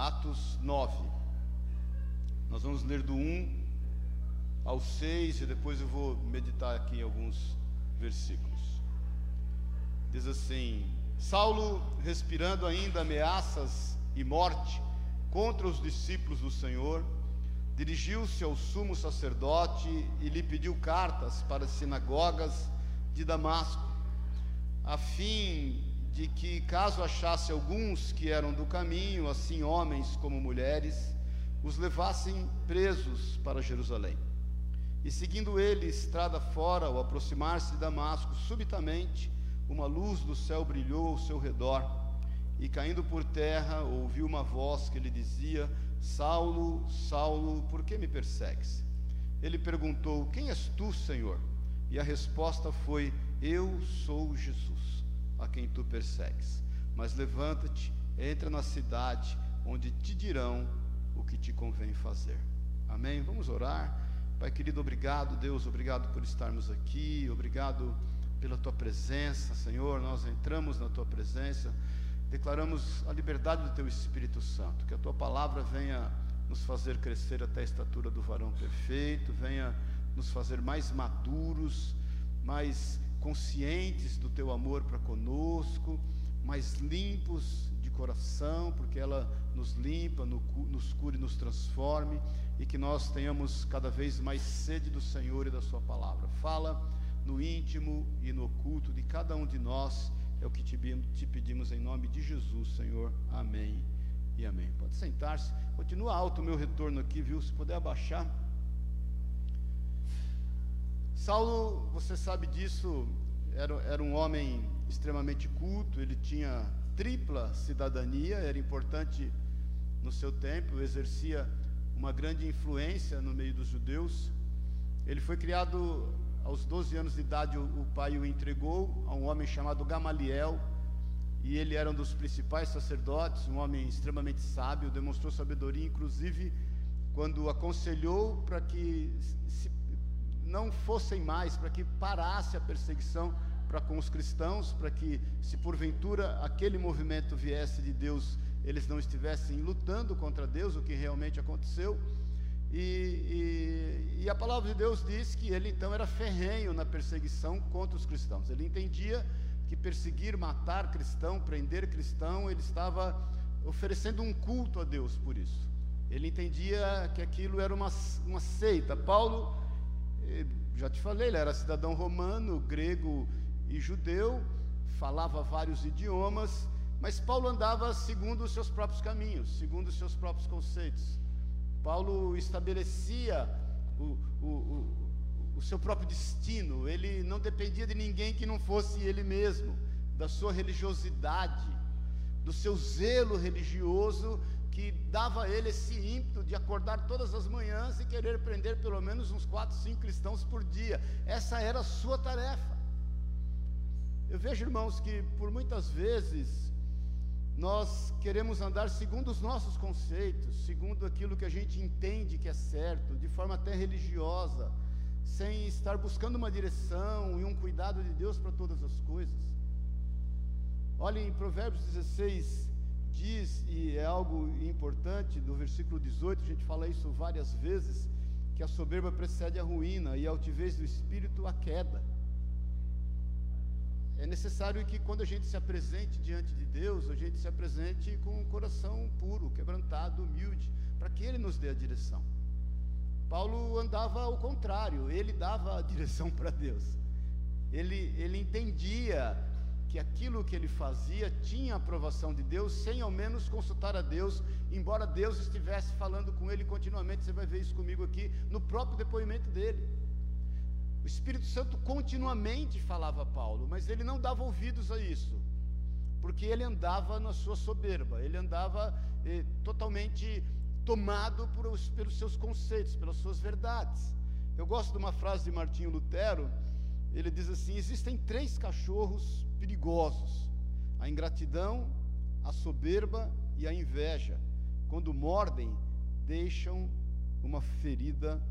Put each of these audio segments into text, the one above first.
Atos 9. Nós vamos ler do 1 ao 6 e depois eu vou meditar aqui em alguns versículos. Diz assim: Saulo, respirando ainda ameaças e morte contra os discípulos do Senhor, dirigiu-se ao sumo sacerdote e lhe pediu cartas para as sinagogas de Damasco, a fim de que, caso achasse alguns que eram do caminho, assim homens como mulheres, os levassem presos para Jerusalém. E seguindo ele estrada fora, ao aproximar-se de Damasco, subitamente uma luz do céu brilhou ao seu redor, e caindo por terra, ouviu uma voz que lhe dizia: Saulo, Saulo, por que me persegues? Ele perguntou: Quem és tu, Senhor? E a resposta foi: Eu sou Jesus, a quem tu persegues. Mas levanta-te, entra na cidade, onde te dirão o que te convém fazer. Amém? Vamos orar. Pai querido, obrigado, Deus, obrigado por estarmos aqui, obrigado pela tua presença, Senhor. Nós entramos na tua presença, declaramos a liberdade do teu Espírito Santo, que a tua palavra venha nos fazer crescer até a estatura do varão perfeito, venha nos fazer mais maduros, mais conscientes do teu amor para conosco, mais limpos de coração, porque ela nos limpa, nos cura e nos transforme, e que nós tenhamos cada vez mais sede do Senhor e da Sua palavra. Fala no íntimo e no oculto de cada um de nós. É o que te pedimos em nome de Jesus, Senhor. Amém e amém. Pode sentar-se. Continua alto o meu retorno aqui, viu? Se puder abaixar. Saulo, você sabe disso, era, era um homem extremamente culto, ele tinha tripla cidadania, era importante no seu tempo, exercia uma grande influência no meio dos judeus. Ele foi criado aos 12 anos de idade, o, o pai o entregou a um homem chamado Gamaliel, e ele era um dos principais sacerdotes, um homem extremamente sábio, demonstrou sabedoria, inclusive quando aconselhou para que se, não fossem mais, para que parasse a perseguição para com os cristãos, para que, se porventura aquele movimento viesse de Deus, eles não estivessem lutando contra Deus, o que realmente aconteceu. E, e, e, a palavra de Deus diz que ele então era ferrenho na perseguição contra os cristãos. Ele entendia que perseguir, matar cristão, prender cristão, ele estava oferecendo um culto a Deus por isso. Ele entendia que aquilo era uma, uma seita. Paulo, já te falei, ele era cidadão romano, grego e judeu, falava vários idiomas, mas Paulo andava segundo os seus próprios caminhos, segundo os seus próprios conceitos. Paulo estabelecia o, o, o, o seu próprio destino, ele não dependia de ninguém que não fosse ele mesmo, da sua religiosidade, do seu zelo religioso que dava a ele esse ímpeto de acordar todas as manhãs e querer prender pelo menos uns quatro, cinco cristãos por dia. Essa era a sua tarefa. Eu vejo, irmãos, que por muitas vezes nós queremos andar segundo os nossos conceitos, segundo aquilo que a gente entende que é certo, de forma até religiosa, sem estar buscando uma direção e um cuidado de Deus para todas as coisas. Olha, em Provérbios 16 diz, e é algo importante, no versículo 18, a gente fala isso várias vezes, que a soberba precede a ruína e a altivez do espírito a queda é necessário que quando a gente se apresente diante de Deus, a gente se apresente com um coração puro, quebrantado, humilde, para que Ele nos dê a direção. Paulo andava ao contrário, ele dava a direção para Deus. Ele, ele entendia que aquilo que ele fazia tinha aprovação de Deus, sem ao menos consultar a Deus, embora Deus estivesse falando com ele continuamente. Você vai ver isso comigo aqui no próprio depoimento dele. O Espírito Santo continuamente falava a Paulo, mas ele não dava ouvidos a isso, porque ele andava na sua soberba, ele andava eh, totalmente tomado por os, pelos seus conceitos, pelas suas verdades. Eu gosto de uma frase de Martinho Lutero, ele diz assim: existem três cachorros perigosos: a ingratidão, a soberba e a inveja. Quando mordem, deixam uma ferida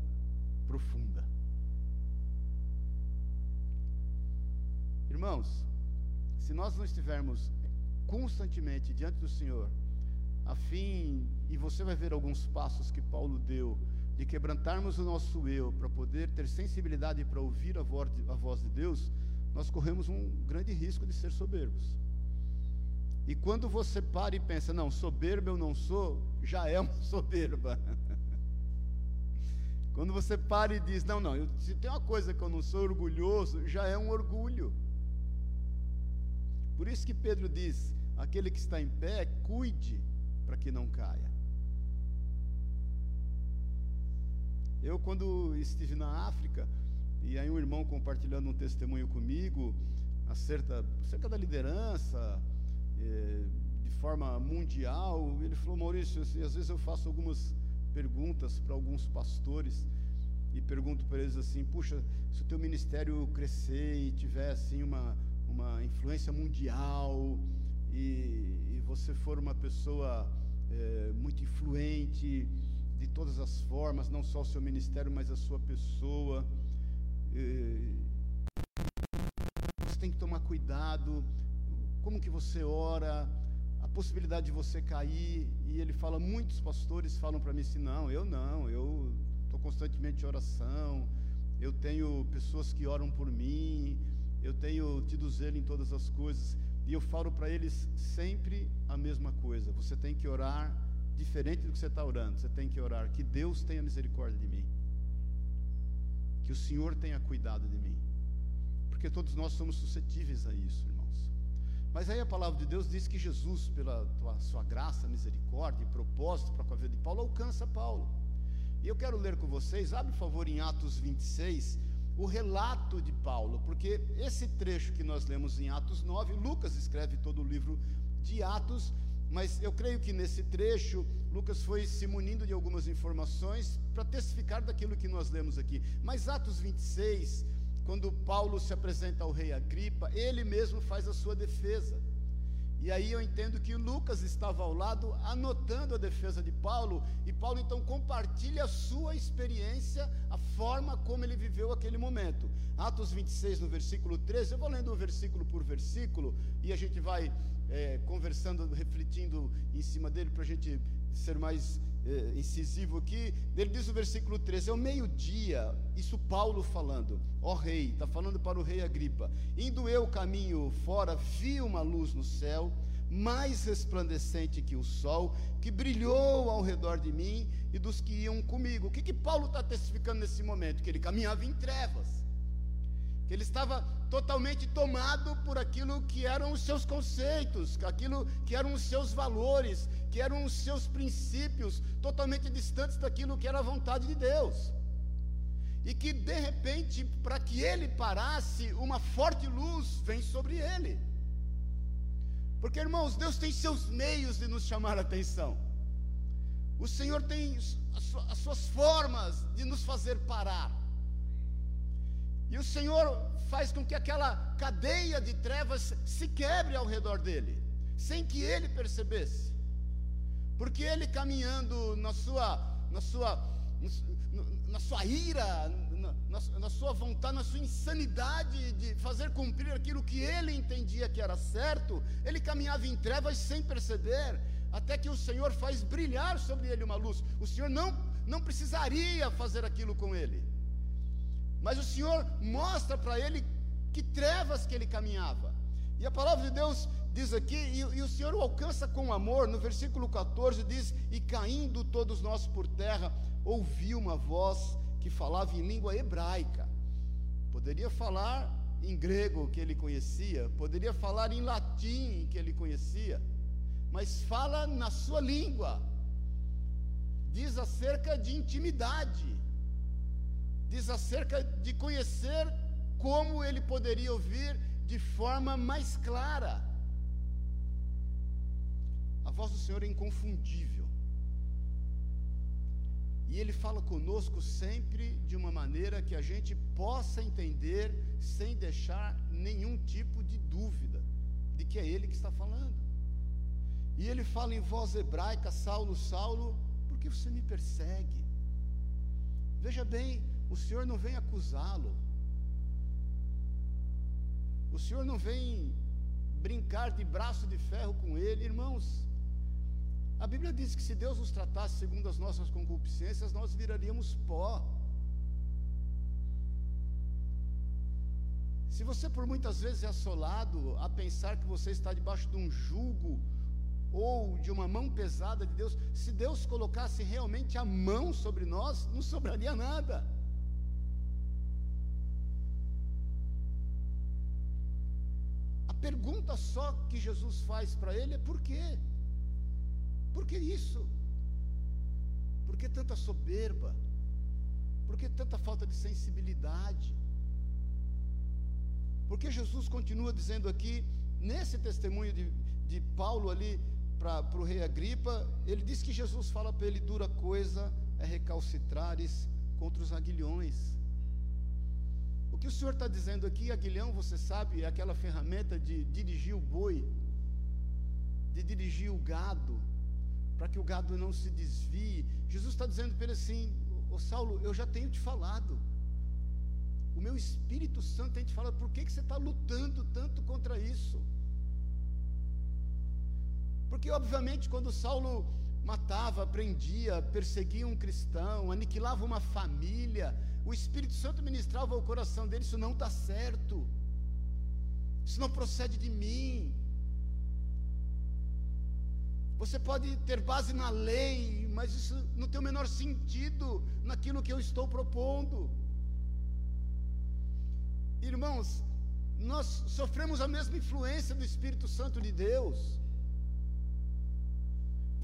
profunda. Irmãos, se nós não estivermos constantemente diante do Senhor, a fim e você vai ver alguns passos que Paulo deu de quebrantarmos o nosso eu para poder ter sensibilidade para ouvir a voz, de, a voz de Deus, nós corremos um grande risco de ser soberbos. E quando você para e pensa, não, soberbo eu não sou, já é uma soberba. quando você para e diz, não, não, eu, se tem uma coisa que eu não sou orgulhoso, já é um orgulho. Por isso que Pedro diz: aquele que está em pé, cuide para que não caia. Eu, quando estive na África, e aí um irmão compartilhando um testemunho comigo acerca, acerca da liderança, eh, de forma mundial, ele falou, Maurício, assim, às vezes eu faço algumas perguntas para alguns pastores e pergunto para eles assim, puxa, se o teu ministério crescer e tiver assim uma, uma influência mundial e, e você for uma pessoa é, muito influente de todas as formas, não só o seu ministério, mas a sua pessoa. Você tem que tomar cuidado. Como que você ora? A possibilidade de você cair. E ele fala, muitos pastores falam para mim assim, não, eu não, eu estou constantemente em oração. Eu tenho pessoas que oram por mim. Eu tenho tido zelo em todas as coisas. E eu falo para eles sempre a mesma coisa. Você tem que orar diferente do que você está orando. Você tem que orar que Deus tenha misericórdia de mim. Que o Senhor tenha cuidado de mim. Porque todos nós somos suscetíveis a isso, irmãos. Mas aí a palavra de Deus diz que Jesus, pela sua graça, misericórdia e propósito para com a vida de Paulo, alcança Paulo. E eu quero ler com vocês, abre por favor em Atos 26, o relato de Paulo, porque esse trecho que nós lemos em Atos 9, Lucas escreve todo o livro de Atos, mas eu creio que nesse trecho Lucas foi se munindo de algumas informações para testificar daquilo que nós lemos aqui. Mas Atos 26, quando Paulo se apresenta ao rei Agripa, ele mesmo faz a sua defesa. E aí eu entendo que Lucas estava ao lado anotando a defesa de Paulo, e Paulo então compartilha a sua experiência, a forma como ele viveu aquele momento. Atos 26, no versículo 13, eu vou lendo o versículo por versículo, e a gente vai é, conversando, refletindo em cima dele, para a gente ser mais é, incisivo aqui, ele diz o versículo 13: ao meio-dia, isso Paulo falando, ó rei, está falando para o rei Agripa, indo eu caminho fora, vi uma luz no céu, mais resplandecente que o sol, que brilhou ao redor de mim e dos que iam comigo. O que, que Paulo está testificando nesse momento? Que ele caminhava em trevas ele estava totalmente tomado por aquilo que eram os seus conceitos, aquilo que eram os seus valores, que eram os seus princípios, totalmente distantes daquilo que era a vontade de Deus. E que de repente, para que ele parasse, uma forte luz vem sobre ele. Porque, irmãos, Deus tem seus meios de nos chamar a atenção. O Senhor tem as suas formas de nos fazer parar. E o Senhor faz com que aquela cadeia de trevas se quebre ao redor dele, sem que ele percebesse. Porque ele caminhando na sua, na sua, na sua ira, na, na sua vontade, na sua insanidade de fazer cumprir aquilo que ele entendia que era certo, ele caminhava em trevas sem perceber, até que o Senhor faz brilhar sobre ele uma luz. O Senhor não, não precisaria fazer aquilo com ele. Mas o Senhor mostra para ele que trevas que ele caminhava. E a palavra de Deus diz aqui, e, e, o Senhor o alcança com amor, no versículo 14 diz: E caindo todos nós por terra, ouvi uma voz que falava em língua hebraica. Poderia falar em grego que ele conhecia, poderia falar em latim que ele conhecia, mas fala na sua língua. Diz acerca de intimidade diz acerca de conhecer como ele poderia ouvir de forma mais clara. A voz do Senhor é inconfundível. E Ele fala conosco sempre de uma maneira que a gente possa entender sem deixar nenhum tipo de dúvida de que é Ele que está falando. E Ele fala em voz hebraica: Saulo, Saulo, por que você me persegue? Veja bem, o Senhor não vem acusá-lo. O Senhor não vem brincar de braço de ferro com ele, irmãos. A Bíblia diz que se Deus nos tratasse segundo as nossas concupiscências, nós viraríamos pó. Se você por muitas vezes é assolado a pensar que você está debaixo de um jugo ou de uma mão pesada de Deus, se Deus colocasse realmente a mão sobre nós, não sobraria nada. Pergunta só que Jesus faz para ele é por quê? Por que isso? Por que tanta soberba? Por que tanta falta de sensibilidade? Porque Jesus continua dizendo aqui, nesse testemunho de, de Paulo ali para o rei Agripa, ele diz que Jesus fala para ele: dura coisa é recalcitrares contra os aguilhões. O que o Senhor está dizendo aqui, aguilhão, você sabe, é aquela ferramenta de dirigir o boi, de dirigir o gado, para que o gado não se desvie. Jesus está dizendo para ele assim: Ô Saulo, eu já tenho te falado. O meu Espírito Santo tem te falado, por que, que você está lutando tanto contra isso? Porque, obviamente, quando Saulo matava, prendia, perseguia um cristão, aniquilava uma família, o Espírito Santo ministrava ao coração dele: Isso não está certo, isso não procede de mim, você pode ter base na lei, mas isso não tem o menor sentido naquilo que eu estou propondo. Irmãos, nós sofremos a mesma influência do Espírito Santo de Deus.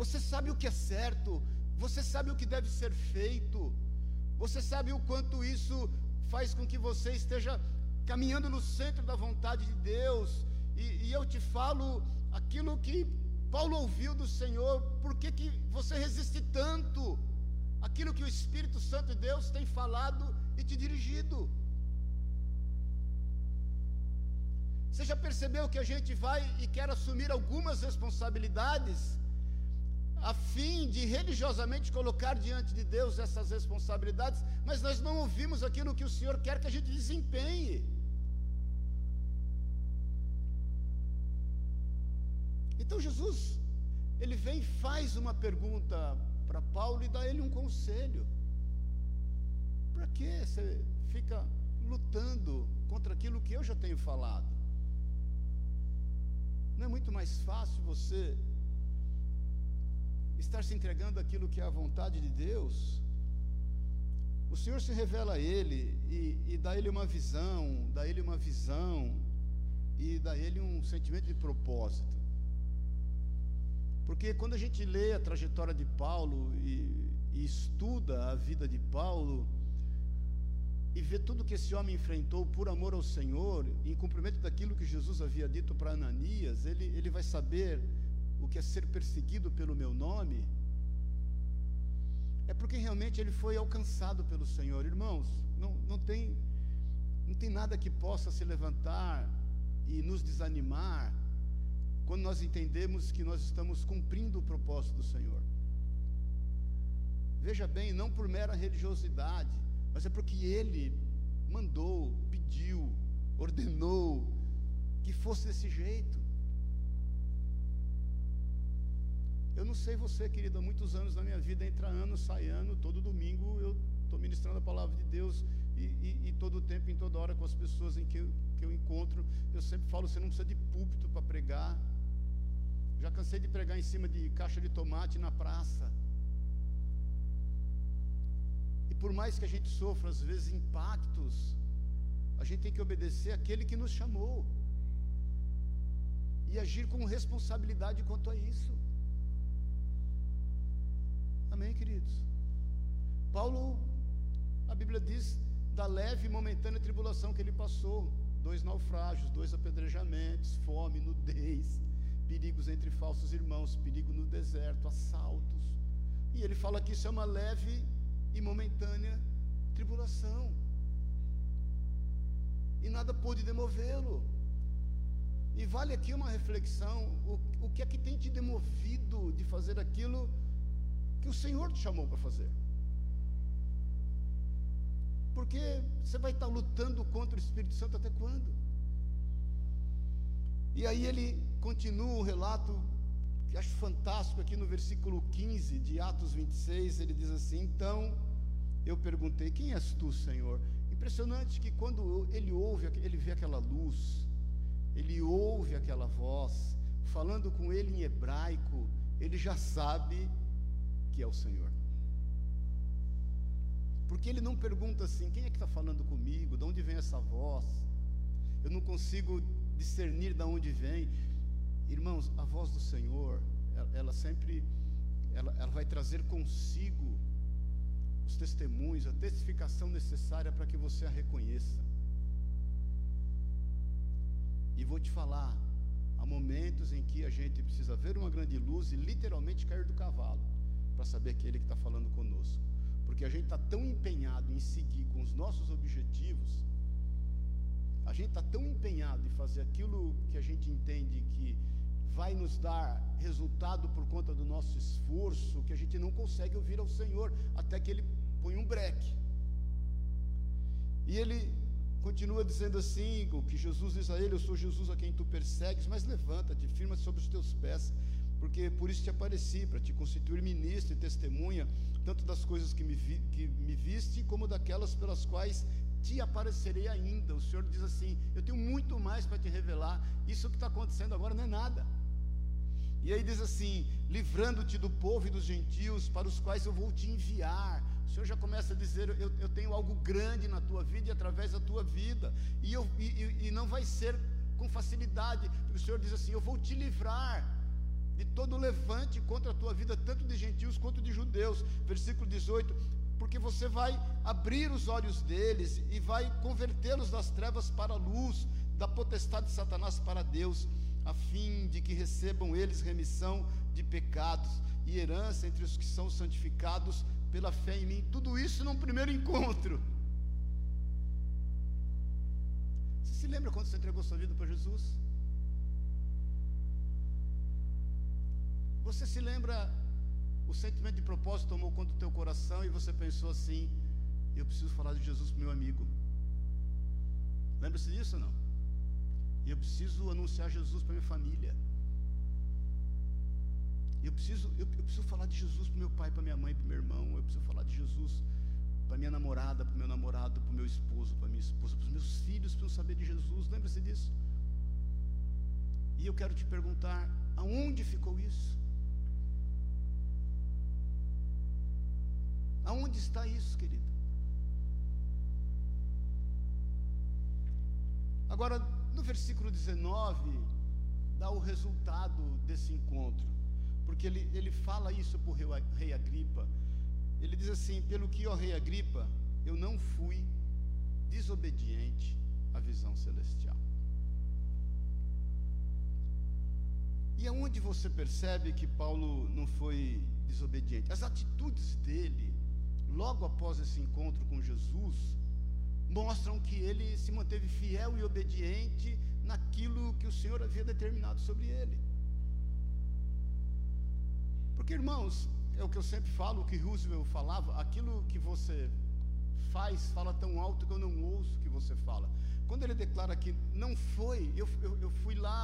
Você sabe o que é certo, você sabe o que deve ser feito, você sabe o quanto isso faz com que você esteja caminhando no centro da vontade de Deus, e, e eu te falo aquilo que Paulo ouviu do Senhor, por que, que você resiste tanto? Aquilo que o Espírito Santo de Deus tem falado e te dirigido. Você já percebeu que a gente vai e quer assumir algumas responsabilidades, a fim de religiosamente colocar diante de Deus essas responsabilidades, mas nós não ouvimos aquilo que o Senhor quer que a gente desempenhe. Então Jesus, ele vem e faz uma pergunta para Paulo e dá ele um conselho. Para que você fica lutando contra aquilo que eu já tenho falado? Não é muito mais fácil você estar se entregando aquilo que é a vontade de Deus? O Senhor se revela a ele e, e dá ele uma visão, dá ele uma visão e dá ele um sentimento de propósito. Porque quando a gente lê a trajetória de Paulo e, e estuda a vida de Paulo, e vê tudo que esse homem enfrentou por amor ao Senhor, em cumprimento daquilo que Jesus havia dito para Ananias, ele, ele vai saber o que é ser perseguido pelo meu nome. É porque realmente ele foi alcançado pelo Senhor. Irmãos, não, não, tem, não tem nada que possa se levantar e nos desanimar quando nós entendemos que nós estamos cumprindo o propósito do Senhor. Veja bem, não por mera religiosidade, mas é porque Ele mandou, pediu, ordenou que fosse desse jeito. Não sei você, querido, há muitos anos na minha vida, entra ano, sai ano, todo domingo eu estou ministrando a palavra de Deus e, e, e, todo o tempo, em toda hora, com as pessoas em que eu, que eu encontro, eu sempre falo: você não precisa de púlpito para pregar, já cansei de pregar em cima de caixa de tomate na praça. E por mais que a gente sofra, às vezes, impactos, a gente tem que obedecer aquele que nos chamou. E agir com responsabilidade quanto a isso. Amém, queridos? Paulo, a Bíblia diz da leve e momentânea tribulação que ele passou: dois naufrágios, dois apedrejamentos, fome, nudez perigos entre falsos irmãos, perigo no deserto, assaltos. E ele fala que isso é uma leve e momentânea tribulação. E nada pôde demovê-lo. E vale aqui uma reflexão: o, o que é que tem te demovido de fazer aquilo que o Senhor te chamou para fazer? Porque você vai estar lutando contra o Espírito Santo até quando? E aí ele continua o relato que acho fantástico aqui no versículo 15 de Atos 26, ele diz assim: Então eu perguntei: Quem és tu, Senhor? Impressionante que quando ele ouve, ele vê aquela luz, ele ouve aquela voz, falando com ele em hebraico, ele já sabe que é o Senhor. Porque ele não pergunta assim: quem é que está falando comigo? De onde vem essa voz? Eu não consigo discernir de onde vem. Irmãos, a voz do Senhor, ela, ela sempre ela, ela vai trazer consigo os testemunhos, a testificação necessária para que você a reconheça. E vou te falar, há momentos em que a gente precisa ver uma grande luz e literalmente cair do cavalo para saber que é Ele que está falando conosco. Porque a gente está tão empenhado em seguir com os nossos objetivos, a gente está tão empenhado em fazer aquilo que a gente entende que vai nos dar resultado por conta do nosso esforço, que a gente não consegue ouvir ao Senhor até que Ele põe um breque. E Ele continua dizendo assim: o que Jesus diz a ele: Eu sou Jesus a quem tu persegues, mas levanta-te, firma sobre os teus pés, porque por isso te apareci, para te constituir ministro e testemunha, tanto das coisas que me, vi, que me viste, como daquelas pelas quais te aparecerei ainda. O Senhor diz assim: Eu tenho muito mais para te revelar, isso que está acontecendo agora não é nada. E aí diz assim: livrando-te do povo e dos gentios, para os quais eu vou te enviar. O Senhor já começa a dizer: eu, eu tenho algo grande na tua vida e através da tua vida, e, eu, e, e não vai ser com facilidade, o Senhor diz assim: eu vou te livrar de todo levante contra a tua vida, tanto de gentios quanto de judeus. Versículo 18: porque você vai abrir os olhos deles e vai convertê-los das trevas para a luz, da potestade de Satanás para Deus, a fim de que recebam eles remissão de pecados e herança entre os que são santificados pela fé em mim. Tudo isso num primeiro encontro. Você se lembra quando você entregou sua vida para Jesus? Você se lembra o sentimento de propósito tomou conta do teu coração e você pensou assim: eu preciso falar de Jesus para meu amigo. Lembra-se disso ou não? E eu preciso anunciar Jesus para minha família. Eu preciso, eu, eu preciso falar de Jesus para meu pai, para minha mãe, para meu irmão. Eu preciso falar de Jesus para minha namorada, para meu namorado, para meu esposo, para minha esposa, para os meus filhos precisam saber de Jesus. Lembra-se disso? E eu quero te perguntar: aonde ficou isso? Aonde está isso, querido? Agora, no versículo 19, dá o resultado desse encontro, porque ele, ele fala isso para o rei, Agripa. Ele diz assim: Pelo que, ó rei Agripa, eu não fui desobediente à visão celestial. E aonde você percebe que Paulo não foi desobediente? As atitudes dele logo após esse encontro com Jesus, mostram que ele se manteve fiel e obediente naquilo que o Senhor havia determinado sobre ele. Porque, irmãos, é o que eu sempre falo, o que Roosevelt falava, aquilo que você faz, fala tão alto que eu não ouço o que você fala. Quando ele declara que não foi, eu, eu, eu fui lá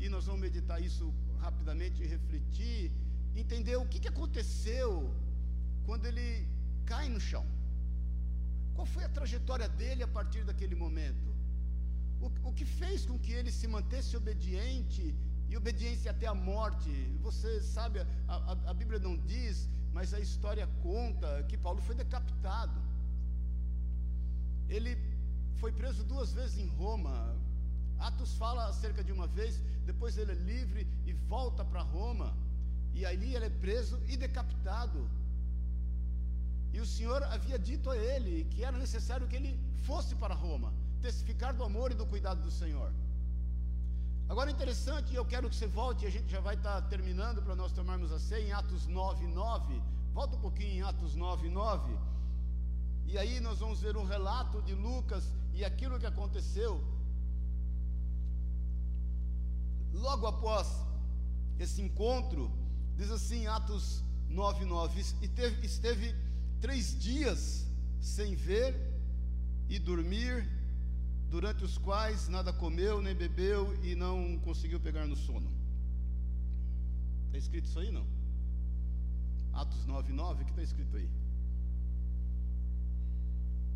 e nós vamos meditar isso rapidamente e refletir, entender o que, que aconteceu quando ele cai no chão. Qual foi a trajetória dele a partir daquele momento? O, o que fez com que ele se mantesse obediente e obediência até a morte? Você sabe, a, a, a Bíblia não diz, mas a história conta que Paulo foi decapitado. Ele foi preso duas vezes em Roma. Atos fala acerca de uma vez, depois ele é livre e volta para Roma. E ali ele é preso e decapitado. O Senhor havia dito a ele que era necessário que ele fosse para Roma, testificar do amor e do cuidado do Senhor. Agora interessante, eu quero que você volte, e a gente já vai estar terminando para nós tomarmos a ceia em Atos 9, 9. Volta um pouquinho em Atos 9, 9. E aí nós vamos ver um relato de Lucas e aquilo que aconteceu. Logo após esse encontro, diz assim, Atos 9, 9, e teve, esteve três dias sem ver e dormir, durante os quais nada comeu nem bebeu e não conseguiu pegar no sono. Está escrito isso aí não? Atos 9, 9, o que está escrito aí?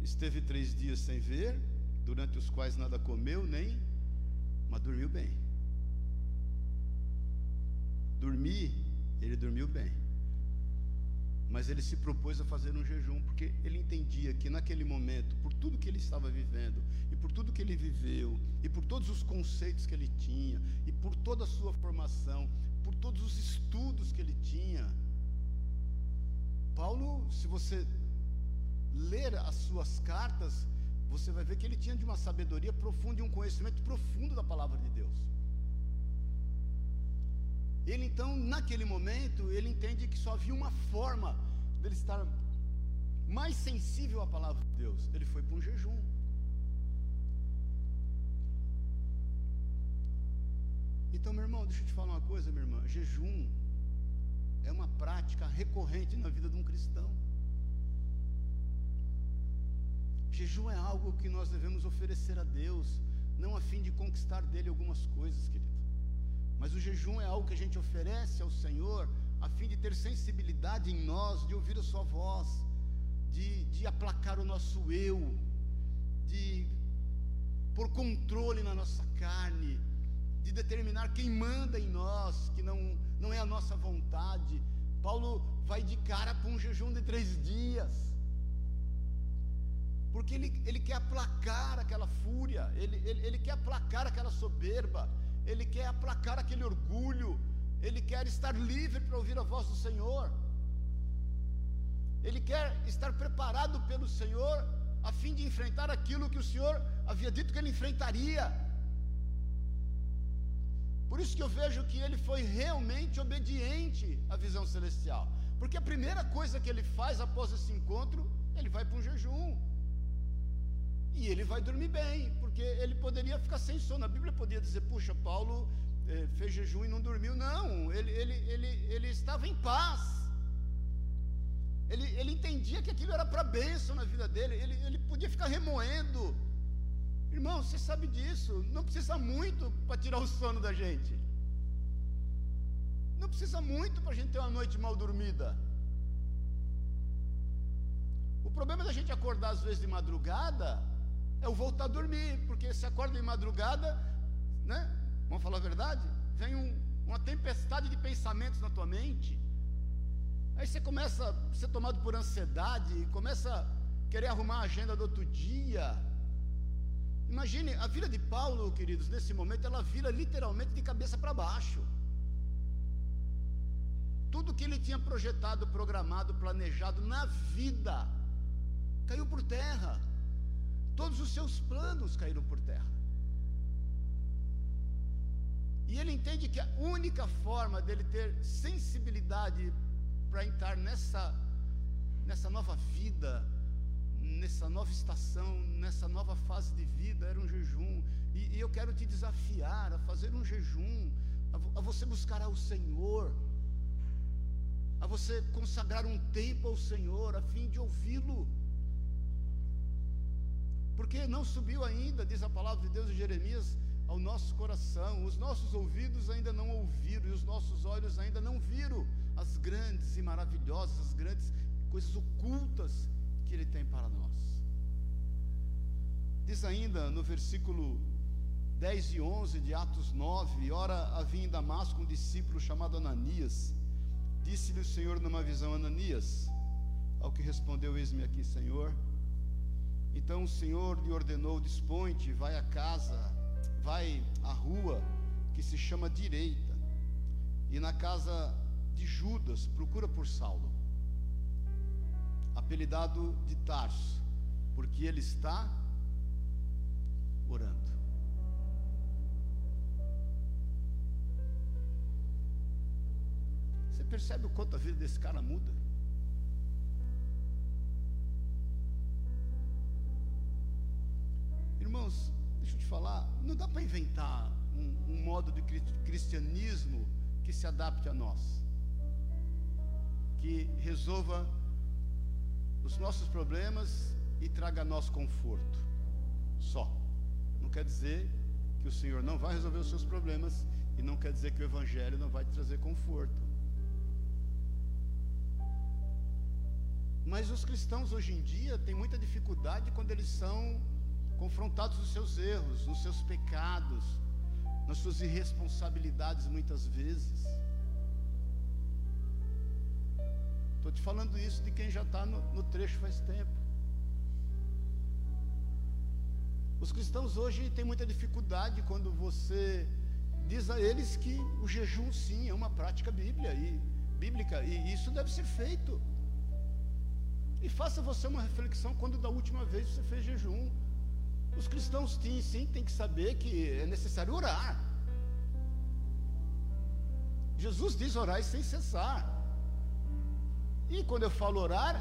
Esteve três dias sem ver, durante os quais nada comeu, nem, mas dormiu bem. Dormir, ele dormiu bem. Mas ele se propôs a fazer um jejum, porque ele entendia que naquele momento, por tudo que ele estava vivendo, e por tudo que ele viveu, e por todos os conceitos que ele tinha, e por toda a sua formação, por todos os estudos que ele tinha, Paulo, se você ler as suas cartas, você vai ver que ele tinha de uma sabedoria profunda e um conhecimento profundo da palavra de Deus. Ele então, naquele momento, ele entende que só havia uma forma dele estar mais sensível à palavra de Deus. Ele foi para um jejum. Então, meu irmão, deixa eu te falar uma coisa, minha irmã. Jejum é uma prática recorrente na vida de um cristão. Jejum é algo que nós devemos oferecer a Deus, não a fim de conquistar dele algumas coisas, querido. Mas o jejum é algo que a gente oferece ao Senhor a fim de ter sensibilidade em nós, de ouvir a Sua voz, de, de aplacar o nosso eu, de pôr controle na nossa carne, de determinar quem manda em nós, que não, não é a nossa vontade. Paulo vai de cara para um jejum de três dias porque ele, ele quer aplacar aquela fúria, ele, ele, ele quer aplacar aquela soberba, ele quer aplacar aquele orgulho, ele quer estar livre para ouvir a voz do Senhor, ele quer estar preparado pelo Senhor a fim de enfrentar aquilo que o Senhor havia dito que ele enfrentaria. Por isso que eu vejo que ele foi realmente obediente à visão celestial. Porque a primeira coisa que ele faz após esse encontro, ele vai para um jejum. E ele vai dormir bem, porque ele poderia ficar sem sono. A Bíblia podia dizer, puxa, Paulo eh, fez jejum e não dormiu. Não, ele, ele, ele, ele estava em paz. Ele, ele entendia que aquilo era para bênção na vida dele. Ele, ele podia ficar remoendo. Irmão, você sabe disso. Não precisa muito para tirar o sono da gente. Não precisa muito para a gente ter uma noite mal dormida. O problema da gente acordar às vezes de madrugada é o voltar a dormir, porque se acorda de madrugada, né? Vamos falar a verdade? Vem um, uma tempestade de pensamentos na tua mente. Aí você começa a ser tomado por ansiedade, começa a querer arrumar a agenda do outro dia. Imagine, a vida de Paulo, queridos, nesse momento, ela vira literalmente de cabeça para baixo. Tudo que ele tinha projetado, programado, planejado na vida, caiu por terra. Todos os seus planos caíram por terra. E ele entende que a única forma dele ter sensibilidade para entrar nessa, nessa nova vida, nessa nova estação, nessa nova fase de vida, era um jejum. E, e eu quero te desafiar a fazer um jejum, a, a você buscar ao Senhor, a você consagrar um tempo ao Senhor, a fim de ouvi-lo porque não subiu ainda, diz a palavra de Deus em Jeremias, ao nosso coração, os nossos ouvidos ainda não ouviram e os nossos olhos ainda não viram as grandes e maravilhosas, as grandes coisas ocultas que Ele tem para nós. Diz ainda no versículo 10 e 11 de Atos 9: Ora havia em Damasco um discípulo chamado Ananias. Disse-lhe o Senhor numa visão: Ananias. Ao que respondeu: Eis-me aqui, Senhor. Então o Senhor lhe ordenou: dispõe-te, vai à casa, vai à rua que se chama Direita, e na casa de Judas procura por Saulo, apelidado de Tarso, porque ele está orando. Você percebe o quanto a vida desse cara muda? Irmãos, deixa eu te falar, não dá para inventar um, um modo de cristianismo que se adapte a nós, que resolva os nossos problemas e traga a nós conforto. Só. Não quer dizer que o Senhor não vai resolver os seus problemas E não quer dizer que o Evangelho não vai te trazer conforto. Mas os cristãos hoje em dia têm muita dificuldade quando eles são confrontados nos seus erros, nos seus pecados, nas suas irresponsabilidades muitas vezes. Estou te falando isso de quem já está no, no trecho faz tempo. Os cristãos hoje têm muita dificuldade quando você diz a eles que o jejum sim é uma prática bíblia e, bíblica e isso deve ser feito. E faça você uma reflexão quando da última vez você fez jejum. Os cristãos sim, sim têm que saber que é necessário orar. Jesus diz orar sem cessar. E quando eu falo orar,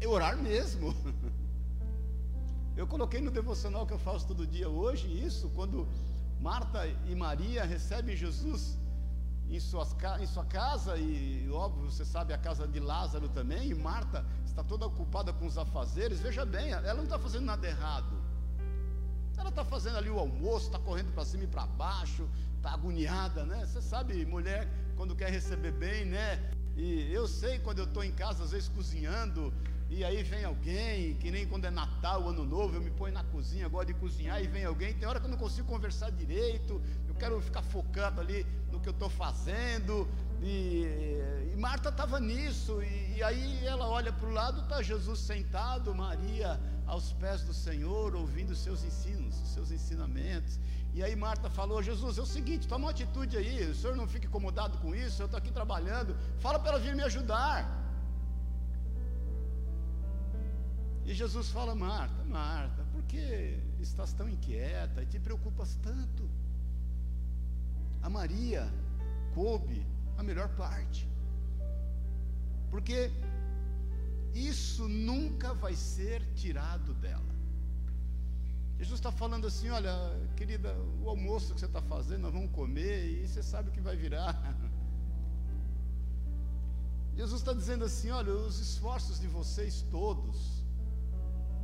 é orar mesmo. Eu coloquei no devocional que eu faço todo dia hoje isso, quando Marta e Maria recebem Jesus em, suas, em sua casa, e óbvio, você sabe a casa de Lázaro também, e Marta está toda ocupada com os afazeres. Veja bem, ela não está fazendo nada errado. Ela está fazendo ali o almoço, está correndo para cima e para baixo, está agoniada, né? Você sabe, mulher, quando quer receber bem, né? E eu sei quando eu estou em casa, às vezes cozinhando, e aí vem alguém, que nem quando é Natal, Ano Novo, eu me ponho na cozinha, gosto de cozinhar, e vem alguém, tem hora que eu não consigo conversar direito, eu quero ficar focado ali no que eu estou fazendo, e, e Marta estava nisso, e, e, aí ela olha para o lado, está Jesus sentado, Maria aos pés do Senhor, ouvindo os seus ensinos, os seus ensinamentos, e aí Marta falou: Jesus, é o seguinte, toma uma atitude aí, o senhor não fica incomodado com isso, eu estou aqui trabalhando, fala para ela vir me ajudar. E Jesus fala: Marta, Marta, por que estás tão inquieta e te preocupas tanto? A Maria coube a melhor parte, porque isso nunca vai ser tirado dela. Jesus está falando assim: olha, querida, o almoço que você está fazendo, nós vamos comer e você sabe o que vai virar. Jesus está dizendo assim: olha, os esforços de vocês todos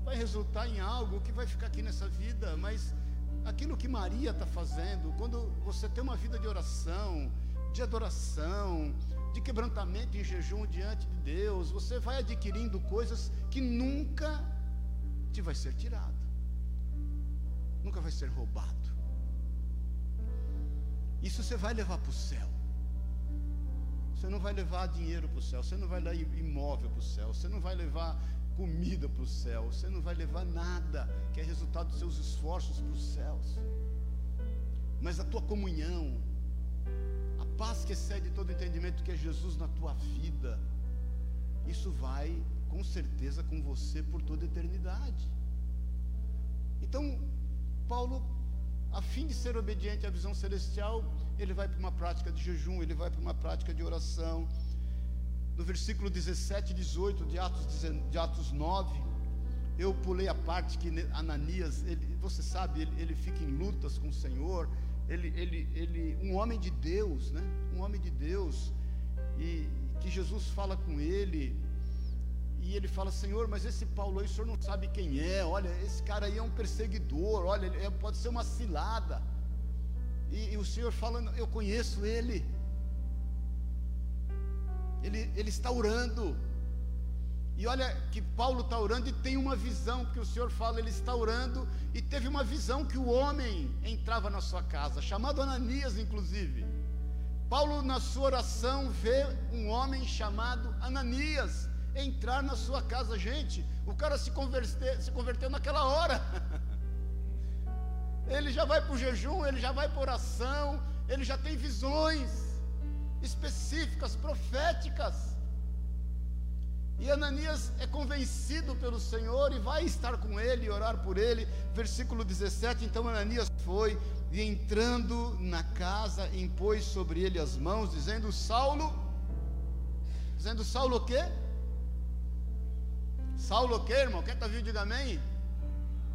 vai resultar em algo que vai ficar aqui nessa vida, mas aquilo que Maria está fazendo, quando você tem uma vida de oração, de adoração, de quebrantamento em jejum diante de Deus, você vai adquirindo coisas que nunca te vai ser tirado nunca vai ser roubado. Isso você vai levar para o céu. Você não vai levar dinheiro para o céu, você não vai levar imóvel para o céu, você não vai levar comida para o céu, você não vai levar nada que é resultado dos seus esforços para os céus. Mas a tua comunhão, paz que excede todo entendimento que é Jesus na tua vida, isso vai com certeza com você por toda a eternidade. Então, Paulo, a fim de ser obediente à visão celestial, ele vai para uma prática de jejum, ele vai para uma prática de oração. No versículo 17 e 18 de Atos, de Atos 9, eu pulei a parte que Ananias, ele, você sabe, ele, ele fica em lutas com o Senhor, ele, ele, ele, um homem de Deus, né? Um homem de Deus, e que Jesus fala com ele, e ele fala: Senhor, mas esse Paulo aí, o senhor não sabe quem é. Olha, esse cara aí é um perseguidor. Olha, é, pode ser uma cilada. E, e o Senhor fala: Eu conheço ele. Ele, ele está orando. E olha que Paulo está orando e tem uma visão que o Senhor fala, ele está orando e teve uma visão que o homem entrava na sua casa, chamado Ananias, inclusive. Paulo, na sua oração, vê um homem chamado Ananias entrar na sua casa. Gente, o cara se, converter, se converteu naquela hora. Ele já vai para o jejum, ele já vai para oração, ele já tem visões específicas, proféticas. E Ananias é convencido pelo Senhor e vai estar com ele e orar por ele. Versículo 17: Então Ananias foi e entrando na casa, impôs sobre ele as mãos, dizendo: Saulo, dizendo Saulo o quê? Saulo o que, irmão? Quem está vivo, diga amém.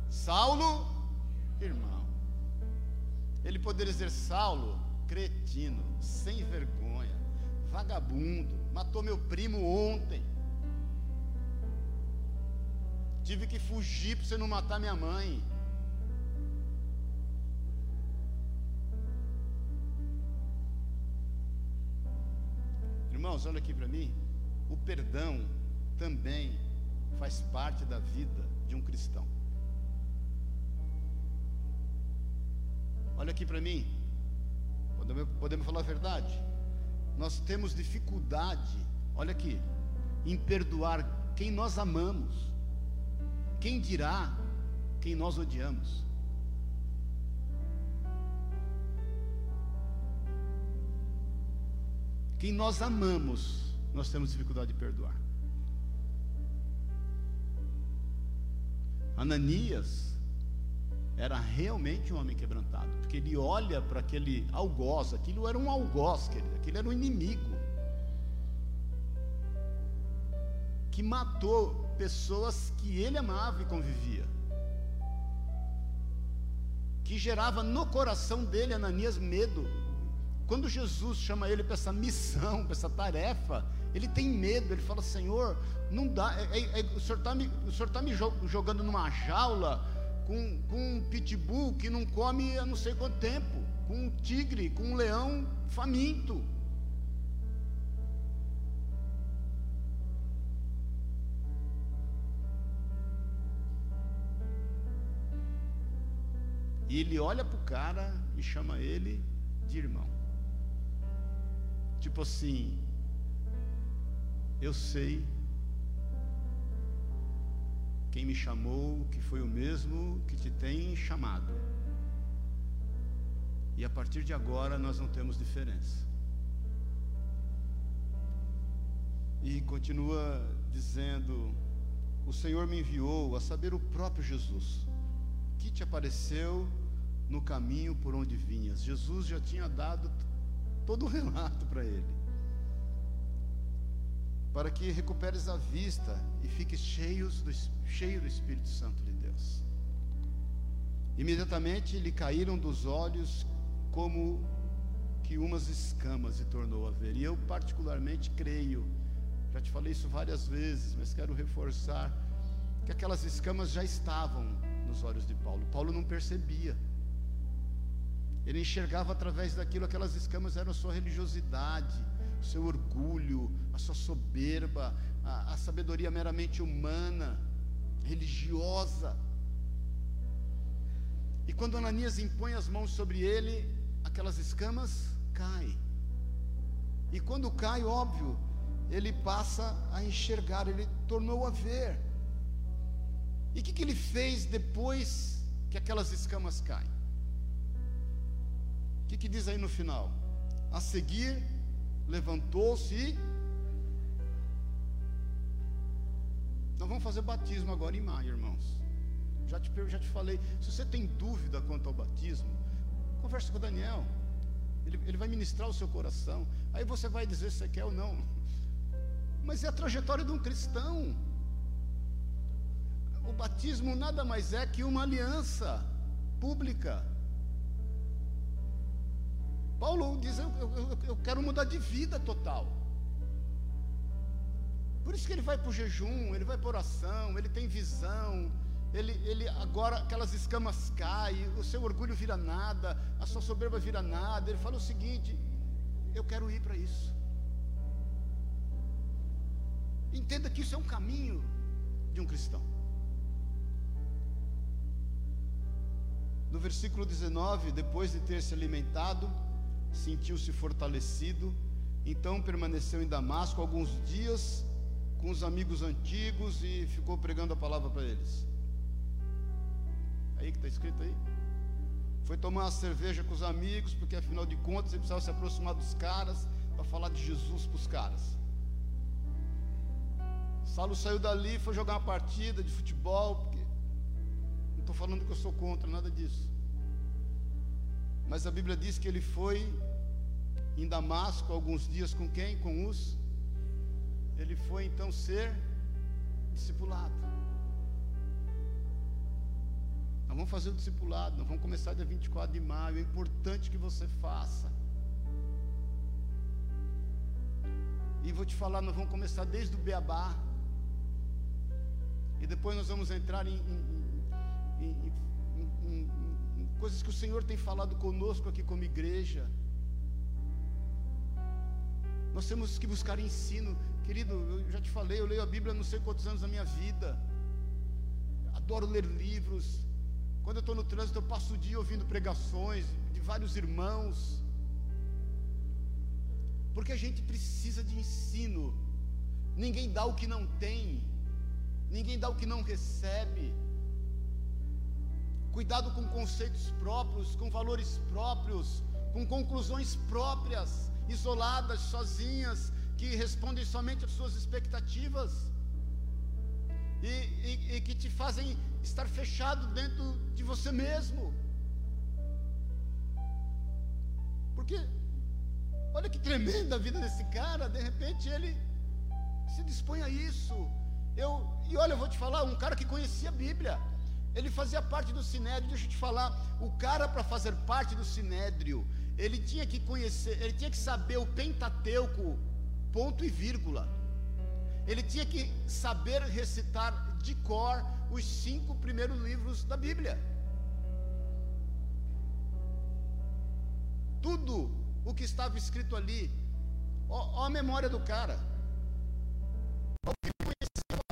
Saulo, irmão. Ele poderia dizer Saulo, cretino, sem vergonha, vagabundo, matou meu primo ontem. Tive que fugir para você não matar minha mãe. irmãos, olha aqui para mim. O perdão também faz parte da vida de um cristão. Olha aqui para mim. Podemos, podemos falar a verdade. Nós temos dificuldade, olha aqui, em perdoar quem nós amamos. Quem dirá quem nós odiamos? Quem nós amamos, nós temos dificuldade de perdoar. Ananias era realmente um homem quebrantado, porque ele olha para aquele algoz, aquilo era um algoz, querido, aquilo era um inimigo que matou pessoas que ele amava e convivia, que gerava no coração dele, Ananias, medo. Quando Jesus chama ele para essa missão, para essa tarefa, ele tem medo, ele fala: Senhor, não dá, é, é, é, o Senhor está me, tá me jogando numa jaula com, com um pitbull que não come há não sei quanto tempo, com um tigre, com um leão faminto. E ele olha para o cara e chama ele de irmão. Tipo assim, eu sei quem me chamou, que foi o mesmo que te tem chamado. E a partir de agora nós não temos diferença. E continua dizendo: O Senhor me enviou, a saber, o próprio Jesus, que te apareceu no caminho por onde vinhas. Jesus já tinha dado todo o relato para ele. Para que recuperes a vista e fiques cheios do, cheio do Espírito Santo de Deus. Imediatamente lhe caíram dos olhos como que umas escamas e tornou a ver. E eu particularmente creio, já te falei isso várias vezes, mas quero reforçar que aquelas escamas já estavam nos olhos de Paulo. Paulo não percebia. Ele enxergava através daquilo, aquelas escamas eram a sua religiosidade, o seu orgulho, a sua soberba, a, a sabedoria meramente humana, religiosa. E quando Ananias impõe as mãos sobre ele, aquelas escamas caem. E quando cai, óbvio, ele passa a enxergar, ele tornou a ver. E o que, que ele fez depois que aquelas escamas caem? Que, que diz aí no final? A seguir, levantou-se e. Nós vamos fazer batismo agora em maio, irmãos. Já te, já te falei. Se você tem dúvida quanto ao batismo, converse com o Daniel. Ele, ele vai ministrar o seu coração. Aí você vai dizer se você quer ou não. Mas é a trajetória de um cristão. O batismo nada mais é que uma aliança pública. Paulo diz: eu, eu, eu quero mudar de vida total. Por isso que ele vai para o jejum, ele vai para oração, ele tem visão, ele, ele agora aquelas escamas caem, o seu orgulho vira nada, a sua soberba vira nada. Ele fala o seguinte: eu quero ir para isso. Entenda que isso é um caminho de um cristão. No versículo 19, depois de ter se alimentado, sentiu-se fortalecido, então permaneceu em Damasco alguns dias com os amigos antigos e ficou pregando a palavra para eles. Aí que está escrito aí? Foi tomar uma cerveja com os amigos, porque afinal de contas ele precisava se aproximar dos caras para falar de Jesus para os caras. Saulo saiu dali, foi jogar uma partida de futebol, porque não estou falando que eu sou contra nada disso. Mas a Bíblia diz que ele foi em Damasco alguns dias com quem? Com os. Ele foi então ser discipulado. Nós vamos fazer o discipulado, nós vamos começar dia 24 de maio. É importante que você faça. E vou te falar, nós vamos começar desde o Beabá. E depois nós vamos entrar em, em, em, em coisas que o Senhor tem falado conosco aqui como igreja. Nós temos que buscar ensino. Querido, eu já te falei, eu leio a Bíblia não sei quantos anos da minha vida. Adoro ler livros. Quando eu estou no trânsito, eu passo o dia ouvindo pregações de vários irmãos. Porque a gente precisa de ensino. Ninguém dá o que não tem. Ninguém dá o que não recebe. Cuidado com conceitos próprios, com valores próprios, com conclusões próprias, isoladas, sozinhas, que respondem somente às suas expectativas e, e, e que te fazem estar fechado dentro de você mesmo. Porque, olha que tremenda a vida desse cara, de repente ele se dispõe a isso. Eu, e olha, eu vou te falar, um cara que conhecia a Bíblia, ele fazia parte do sinédrio, deixa eu te falar, o cara para fazer parte do sinédrio, ele tinha que conhecer, ele tinha que saber o Pentateuco, ponto e vírgula. Ele tinha que saber recitar de cor os cinco primeiros livros da Bíblia. Tudo o que estava escrito ali, ó, ó a memória do cara.